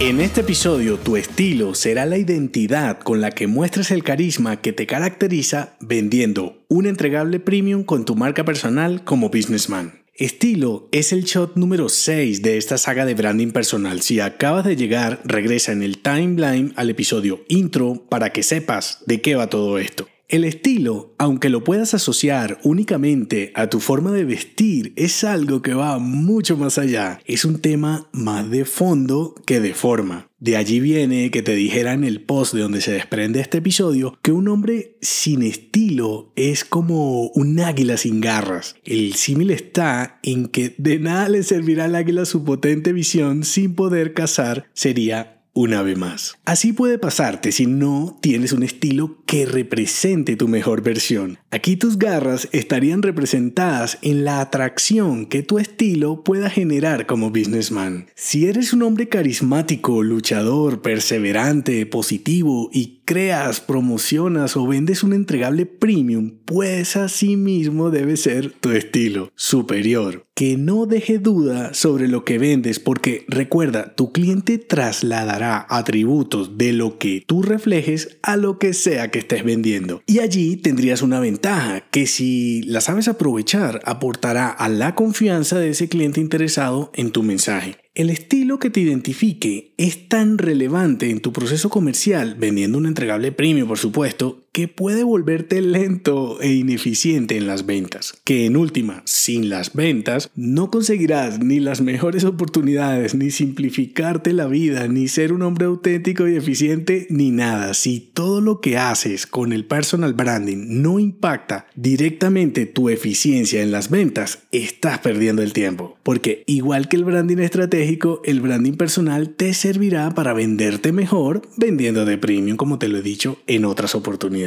En este episodio, tu estilo será la identidad con la que muestres el carisma que te caracteriza vendiendo un entregable premium con tu marca personal como businessman. Estilo es el shot número 6 de esta saga de branding personal. Si acabas de llegar, regresa en el timeline al episodio intro para que sepas de qué va todo esto. El estilo, aunque lo puedas asociar únicamente a tu forma de vestir, es algo que va mucho más allá. Es un tema más de fondo que de forma. De allí viene que te dijera en el post de donde se desprende este episodio que un hombre sin estilo es como un águila sin garras. El símil está en que de nada le servirá al águila su potente visión sin poder cazar, sería una vez más. Así puede pasarte si no tienes un estilo que represente tu mejor versión. Aquí tus garras estarían representadas en la atracción que tu estilo pueda generar como businessman. Si eres un hombre carismático, luchador, perseverante, positivo y creas, promocionas o vendes un entregable premium, pues así mismo debe ser tu estilo superior. Que no deje duda sobre lo que vendes porque recuerda, tu cliente trasladará atributos de lo que tú reflejes a lo que sea que estés vendiendo. Y allí tendrías una ventaja que si la sabes aprovechar aportará a la confianza de ese cliente interesado en tu mensaje. El estilo que te identifique es tan relevante en tu proceso comercial, vendiendo un entregable premio por supuesto, que puede volverte lento e ineficiente en las ventas. Que en última, sin las ventas, no conseguirás ni las mejores oportunidades, ni simplificarte la vida, ni ser un hombre auténtico y eficiente, ni nada. Si todo lo que haces con el personal branding no impacta directamente tu eficiencia en las ventas, estás perdiendo el tiempo. Porque igual que el branding estratégico, el branding personal te servirá para venderte mejor vendiendo de premium, como te lo he dicho en otras oportunidades.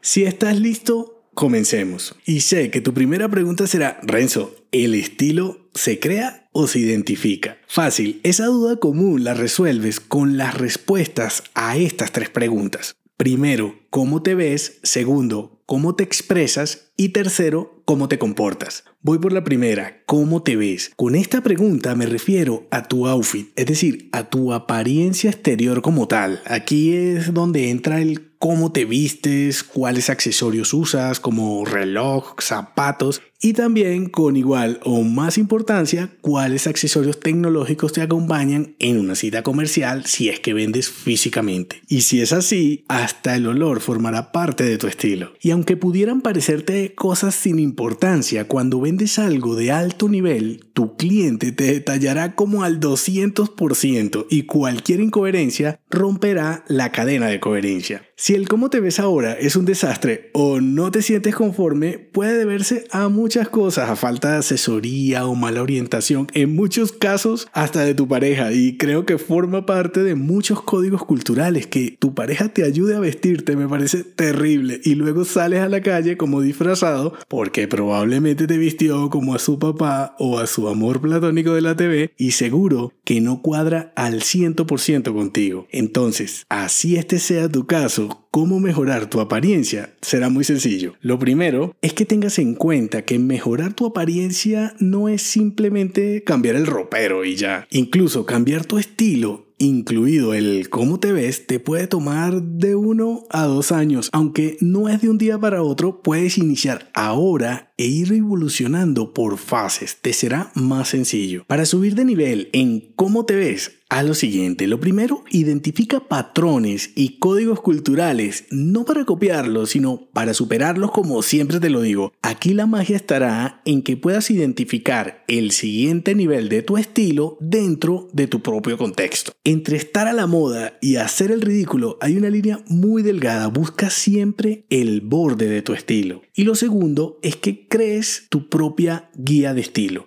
Si estás listo, comencemos. Y sé que tu primera pregunta será, Renzo, ¿el estilo se crea o se identifica? Fácil, esa duda común la resuelves con las respuestas a estas tres preguntas. Primero, ¿cómo te ves? Segundo, ¿cómo te expresas? Y tercero, ¿cómo te comportas? Voy por la primera, ¿cómo te ves? Con esta pregunta me refiero a tu outfit, es decir, a tu apariencia exterior como tal. Aquí es donde entra el cómo te vistes, cuáles accesorios usas como reloj, zapatos y también con igual o más importancia cuáles accesorios tecnológicos te acompañan en una cita comercial si es que vendes físicamente. Y si es así, hasta el olor formará parte de tu estilo. Y aunque pudieran parecerte cosas sin importancia, cuando vendes algo de alto nivel, tu cliente te detallará como al 200% y cualquier incoherencia romperá la cadena de coherencia. Si el cómo te ves ahora es un desastre o no te sientes conforme, puede deberse a muchas cosas, a falta de asesoría o mala orientación, en muchos casos hasta de tu pareja y creo que forma parte de muchos códigos culturales que tu pareja te ayude a vestirte me parece terrible y luego sales a la calle como disfrazado porque probablemente te vistió como a su papá o a su amor platónico de la TV y seguro que no cuadra al 100% contigo. Entonces, así este sea tu caso, cómo mejorar tu apariencia será muy sencillo. Lo primero es que tengas en cuenta que mejorar tu apariencia no es simplemente cambiar el ropero y ya. Incluso cambiar tu estilo incluido el cómo te ves, te puede tomar de uno a dos años. Aunque no es de un día para otro, puedes iniciar ahora e ir evolucionando por fases. Te será más sencillo. Para subir de nivel en cómo te ves, a lo siguiente. Lo primero, identifica patrones y códigos culturales, no para copiarlos, sino para superarlos como siempre te lo digo. Aquí la magia estará en que puedas identificar el siguiente nivel de tu estilo dentro de tu propio contexto. Entre estar a la moda y hacer el ridículo hay una línea muy delgada. Busca siempre el borde de tu estilo. Y lo segundo es que crees tu propia guía de estilo.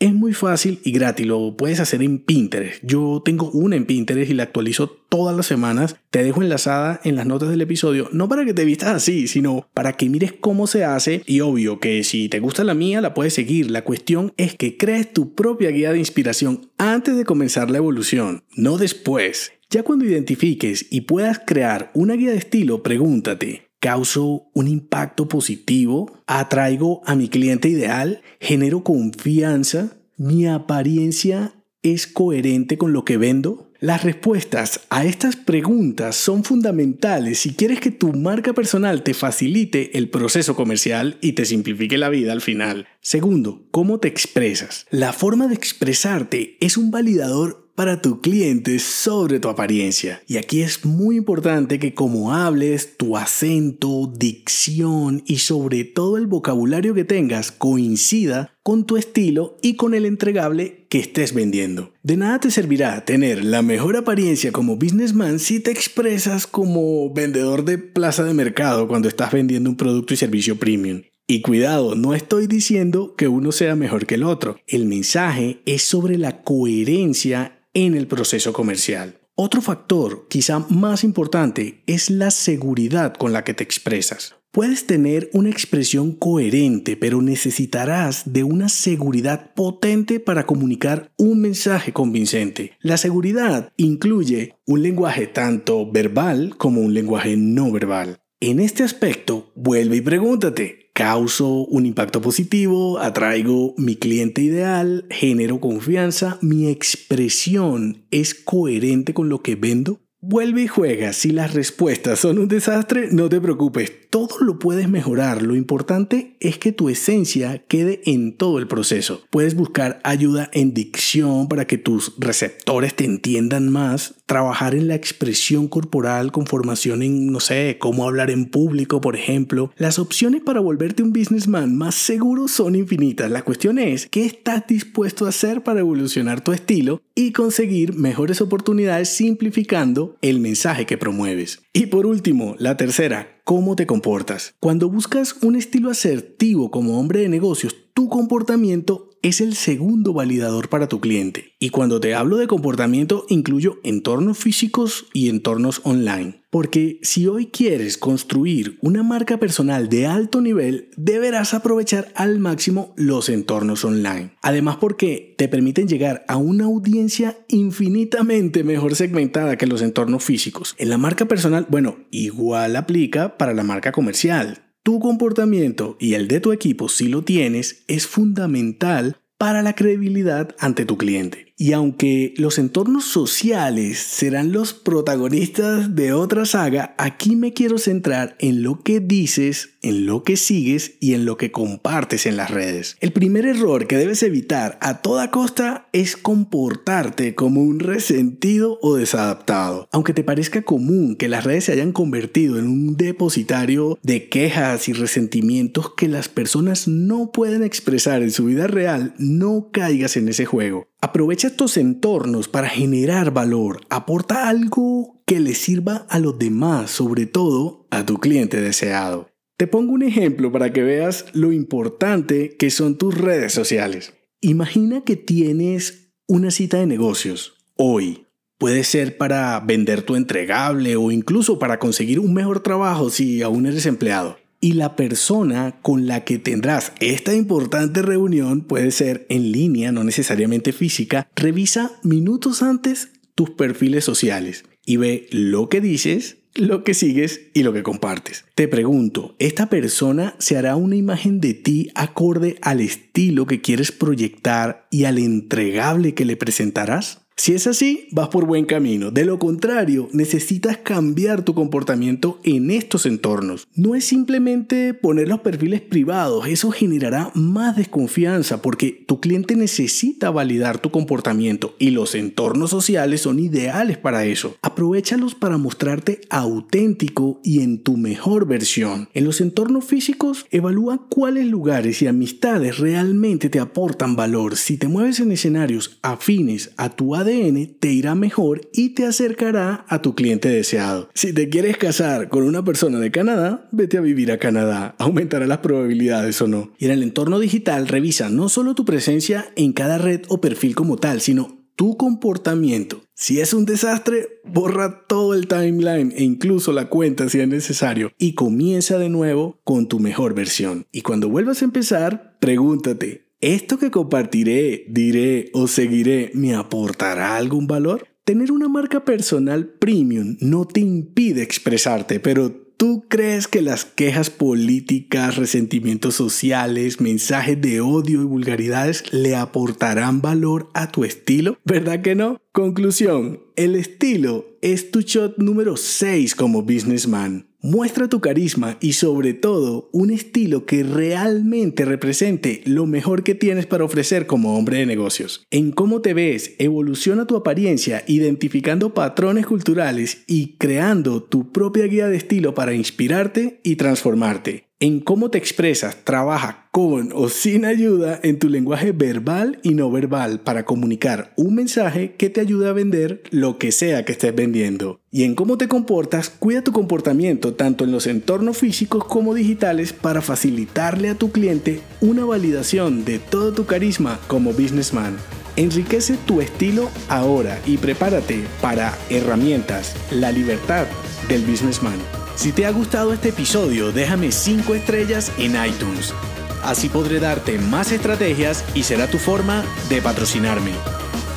Es muy fácil y gratis, lo puedes hacer en Pinterest. Yo tengo una en Pinterest y la actualizo todas las semanas. Te dejo enlazada en las notas del episodio, no para que te vistas así, sino para que mires cómo se hace y obvio que si te gusta la mía la puedes seguir. La cuestión es que crees tu propia guía de inspiración antes de comenzar la evolución, no después. Ya cuando identifiques y puedas crear una guía de estilo, pregúntate, causo un impacto positivo, atraigo a mi cliente ideal, genero confianza, mi apariencia es coherente con lo que vendo. Las respuestas a estas preguntas son fundamentales si quieres que tu marca personal te facilite el proceso comercial y te simplifique la vida al final. Segundo, ¿cómo te expresas? La forma de expresarte es un validador para tu cliente sobre tu apariencia. Y aquí es muy importante que como hables, tu acento, dicción y sobre todo el vocabulario que tengas coincida con tu estilo y con el entregable que estés vendiendo. De nada te servirá tener la mejor apariencia como businessman si te expresas como vendedor de plaza de mercado cuando estás vendiendo un producto y servicio premium. Y cuidado, no estoy diciendo que uno sea mejor que el otro. El mensaje es sobre la coherencia en el proceso comercial. Otro factor, quizá más importante, es la seguridad con la que te expresas. Puedes tener una expresión coherente, pero necesitarás de una seguridad potente para comunicar un mensaje convincente. La seguridad incluye un lenguaje tanto verbal como un lenguaje no verbal. En este aspecto, vuelve y pregúntate, causo un impacto positivo, atraigo mi cliente ideal, genero confianza, mi expresión es coherente con lo que vendo. Vuelve y juega. Si las respuestas son un desastre, no te preocupes. Todo lo puedes mejorar. Lo importante es que tu esencia quede en todo el proceso. Puedes buscar ayuda en dicción para que tus receptores te entiendan más. Trabajar en la expresión corporal con formación en, no sé, cómo hablar en público, por ejemplo. Las opciones para volverte un businessman más seguro son infinitas. La cuestión es, ¿qué estás dispuesto a hacer para evolucionar tu estilo y conseguir mejores oportunidades simplificando el mensaje que promueves. Y por último, la tercera, cómo te comportas. Cuando buscas un estilo asertivo como hombre de negocios, tu comportamiento es el segundo validador para tu cliente. Y cuando te hablo de comportamiento, incluyo entornos físicos y entornos online. Porque si hoy quieres construir una marca personal de alto nivel, deberás aprovechar al máximo los entornos online. Además porque te permiten llegar a una audiencia infinitamente mejor segmentada que los entornos físicos. En la marca personal, bueno, igual aplica para la marca comercial. Tu comportamiento y el de tu equipo, si lo tienes, es fundamental para la credibilidad ante tu cliente. Y aunque los entornos sociales serán los protagonistas de otra saga, aquí me quiero centrar en lo que dices, en lo que sigues y en lo que compartes en las redes. El primer error que debes evitar a toda costa es comportarte como un resentido o desadaptado. Aunque te parezca común que las redes se hayan convertido en un depositario de quejas y resentimientos que las personas no pueden expresar en su vida real, no caigas en ese juego. Aprovecha estos entornos para generar valor. Aporta algo que le sirva a los demás, sobre todo a tu cliente deseado. Te pongo un ejemplo para que veas lo importante que son tus redes sociales. Imagina que tienes una cita de negocios hoy. Puede ser para vender tu entregable o incluso para conseguir un mejor trabajo si aún eres empleado y la persona con la que tendrás esta importante reunión puede ser en línea, no necesariamente física, revisa minutos antes tus perfiles sociales y ve lo que dices, lo que sigues y lo que compartes. Te pregunto, ¿esta persona se hará una imagen de ti acorde al estilo que quieres proyectar y al entregable que le presentarás? Si es así, vas por buen camino. De lo contrario, necesitas cambiar tu comportamiento en estos entornos. No es simplemente poner los perfiles privados, eso generará más desconfianza porque tu cliente necesita validar tu comportamiento y los entornos sociales son ideales para eso. Aprovechalos para mostrarte auténtico y en tu mejor versión. En los entornos físicos, evalúa cuáles lugares y amistades realmente te aportan valor. Si te mueves en escenarios afines a tu ADN, ADN te irá mejor y te acercará a tu cliente deseado. Si te quieres casar con una persona de Canadá, vete a vivir a Canadá. Aumentará las probabilidades o no. Y en el entorno digital revisa no solo tu presencia en cada red o perfil como tal, sino tu comportamiento. Si es un desastre, borra todo el timeline e incluso la cuenta si es necesario y comienza de nuevo con tu mejor versión. Y cuando vuelvas a empezar, pregúntate, ¿esto que compartiré, diré o seguiré me aportará algún valor? Tener una marca personal premium no te impide expresarte, pero ¿Tú crees que las quejas políticas, resentimientos sociales, mensajes de odio y vulgaridades le aportarán valor a tu estilo? ¿Verdad que no? Conclusión, el estilo es tu shot número 6 como businessman. Muestra tu carisma y sobre todo un estilo que realmente represente lo mejor que tienes para ofrecer como hombre de negocios. En cómo te ves, evoluciona tu apariencia identificando patrones culturales y creando tu propia guía de estilo para inspirarte y transformarte en cómo te expresas, trabaja con o sin ayuda en tu lenguaje verbal y no verbal para comunicar un mensaje que te ayude a vender lo que sea que estés vendiendo. Y en cómo te comportas, cuida tu comportamiento tanto en los entornos físicos como digitales para facilitarle a tu cliente una validación de todo tu carisma como businessman. Enriquece tu estilo ahora y prepárate para herramientas, la libertad del businessman. Si te ha gustado este episodio, déjame 5 estrellas en iTunes. Así podré darte más estrategias y será tu forma de patrocinarme.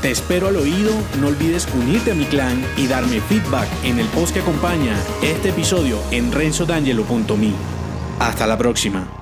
Te espero al oído, no olvides unirte a mi clan y darme feedback en el post que acompaña este episodio en renzodangelo.me. Hasta la próxima.